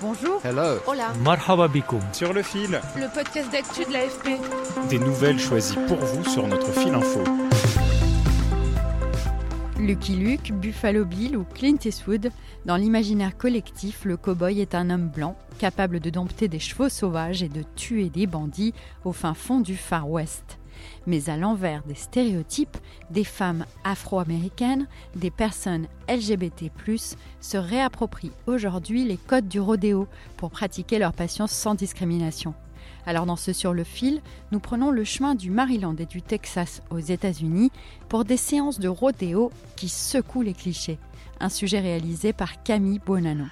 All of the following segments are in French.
Bonjour. Hello. Hola. Marhaba bikoum. Sur le fil. Le podcast d'actu de l'AFP. Des nouvelles choisies pour vous sur notre fil info. Lucky Luke, Buffalo Bill ou Clint Eastwood, dans l'imaginaire collectif, le cow-boy est un homme blanc capable de dompter des chevaux sauvages et de tuer des bandits au fin fond du Far West. Mais à l'envers des stéréotypes, des femmes afro-américaines, des personnes LGBT+, se réapproprient aujourd'hui les codes du rodéo pour pratiquer leur passion sans discrimination. Alors dans ce Sur le fil, nous prenons le chemin du Maryland et du Texas aux États-Unis pour des séances de rodéo qui secouent les clichés. Un sujet réalisé par Camille Bonanno.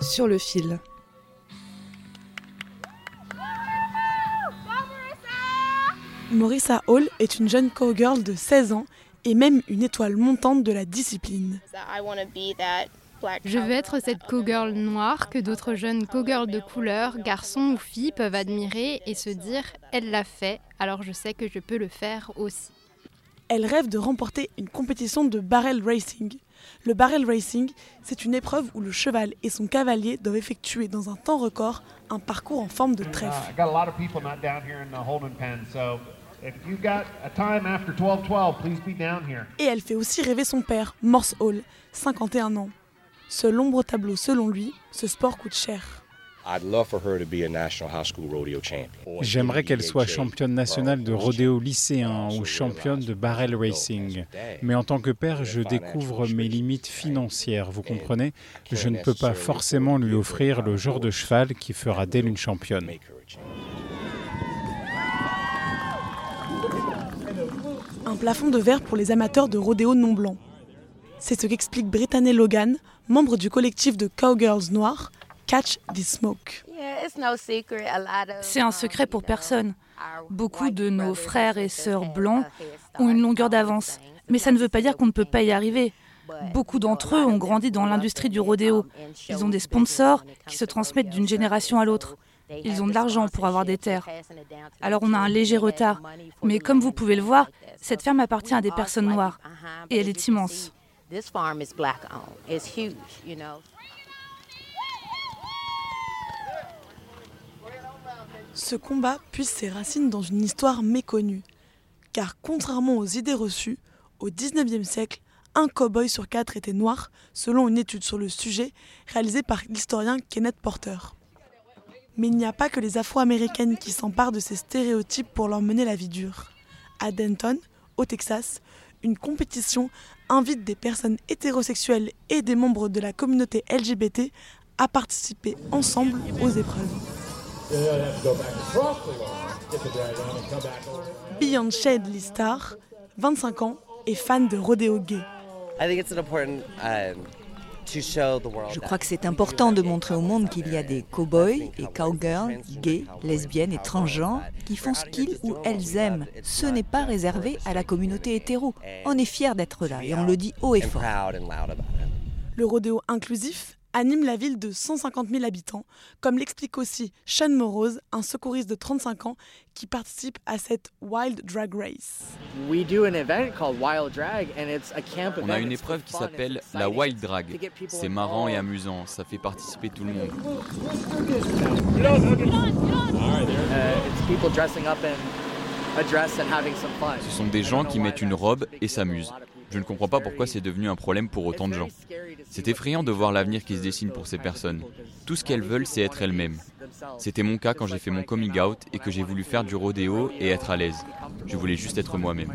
Sur le fil. Morissa Hall est une jeune cowgirl de 16 ans et même une étoile montante de la discipline. Je veux être cette cowgirl noire que d'autres jeunes cowgirls de couleur, garçons ou filles, peuvent admirer et se dire elle l'a fait, alors je sais que je peux le faire aussi. Elle rêve de remporter une compétition de barrel racing. Le barrel racing, c'est une épreuve où le cheval et son cavalier doivent effectuer dans un temps record un parcours en forme de trèfle. Et elle fait aussi rêver son père, Morse Hall, 51 ans. Ce l'ombre tableau, selon lui, ce sport coûte cher. J'aimerais qu'elle soit championne nationale de rodéo lycéen ou championne de barrel racing. Mais en tant que père, je découvre mes limites financières, vous comprenez? Je ne peux pas forcément lui offrir le genre de cheval qui fera d'elle une championne. Un plafond de verre pour les amateurs de rodéo non blanc. C'est ce qu'explique Brittany Logan, membre du collectif de Cowgirls Noires, Catch the Smoke. C'est un secret pour personne. Beaucoup de nos frères et sœurs blancs ont une longueur d'avance, mais ça ne veut pas dire qu'on ne peut pas y arriver. Beaucoup d'entre eux ont grandi dans l'industrie du rodéo. Ils ont des sponsors qui se transmettent d'une génération à l'autre. Ils ont de l'argent pour avoir des terres. Alors on a un léger retard. Mais comme vous pouvez le voir, cette ferme appartient à des personnes noires. Et elle est immense. Ce combat puise ses racines dans une histoire méconnue. Car contrairement aux idées reçues, au XIXe siècle, un cow-boy sur quatre était noir, selon une étude sur le sujet réalisée par l'historien Kenneth Porter. Mais il n'y a pas que les Afro-Américaines qui s'emparent de ces stéréotypes pour leur mener la vie dure. À Denton, au Texas, une compétition invite des personnes hétérosexuelles et des membres de la communauté LGBT à participer ensemble aux épreuves. Beyond Shadley Star, 25 ans, est fan de rodéo gay. Je crois que c'est important de montrer au monde qu'il y a des cow-boys et cowgirls, gays, lesbiennes et transgenres qui font ce qu'ils ou elles aiment. Ce n'est pas réservé à la communauté hétéro. On est fiers d'être là et on le dit haut et fort. Le rodéo inclusif anime la ville de 150 000 habitants, comme l'explique aussi Sean Morose, un secouriste de 35 ans qui participe à cette Wild Drag Race. On a une épreuve qui s'appelle la Wild Drag. C'est marrant et amusant, ça fait participer tout le monde. Ce sont des gens qui mettent une robe et s'amusent. Je ne comprends pas pourquoi c'est devenu un problème pour autant de gens. C'est effrayant de voir l'avenir qui se dessine pour ces personnes. Tout ce qu'elles veulent, c'est être elles-mêmes. C'était mon cas quand j'ai fait mon coming out et que j'ai voulu faire du rodéo et être à l'aise. Je voulais juste être moi-même.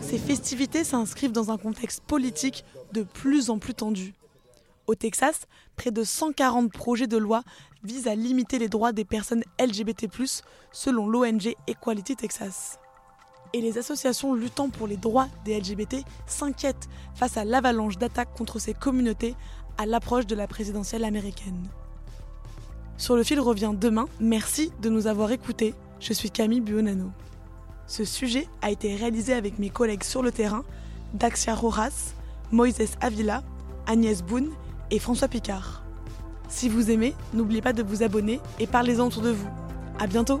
Ces festivités s'inscrivent dans un contexte politique de plus en plus tendu. Au Texas, près de 140 projets de loi visent à limiter les droits des personnes LGBT, selon l'ONG Equality Texas. Et les associations luttant pour les droits des LGBT s'inquiètent face à l'avalanche d'attaques contre ces communautés à l'approche de la présidentielle américaine. Sur le fil revient demain. Merci de nous avoir écoutés. Je suis Camille Buonanno. Ce sujet a été réalisé avec mes collègues sur le terrain, Daxia Rojas, Moïse Avila, Agnès Boone et François Picard. Si vous aimez, n'oubliez pas de vous abonner et parlez-en autour de vous. À bientôt!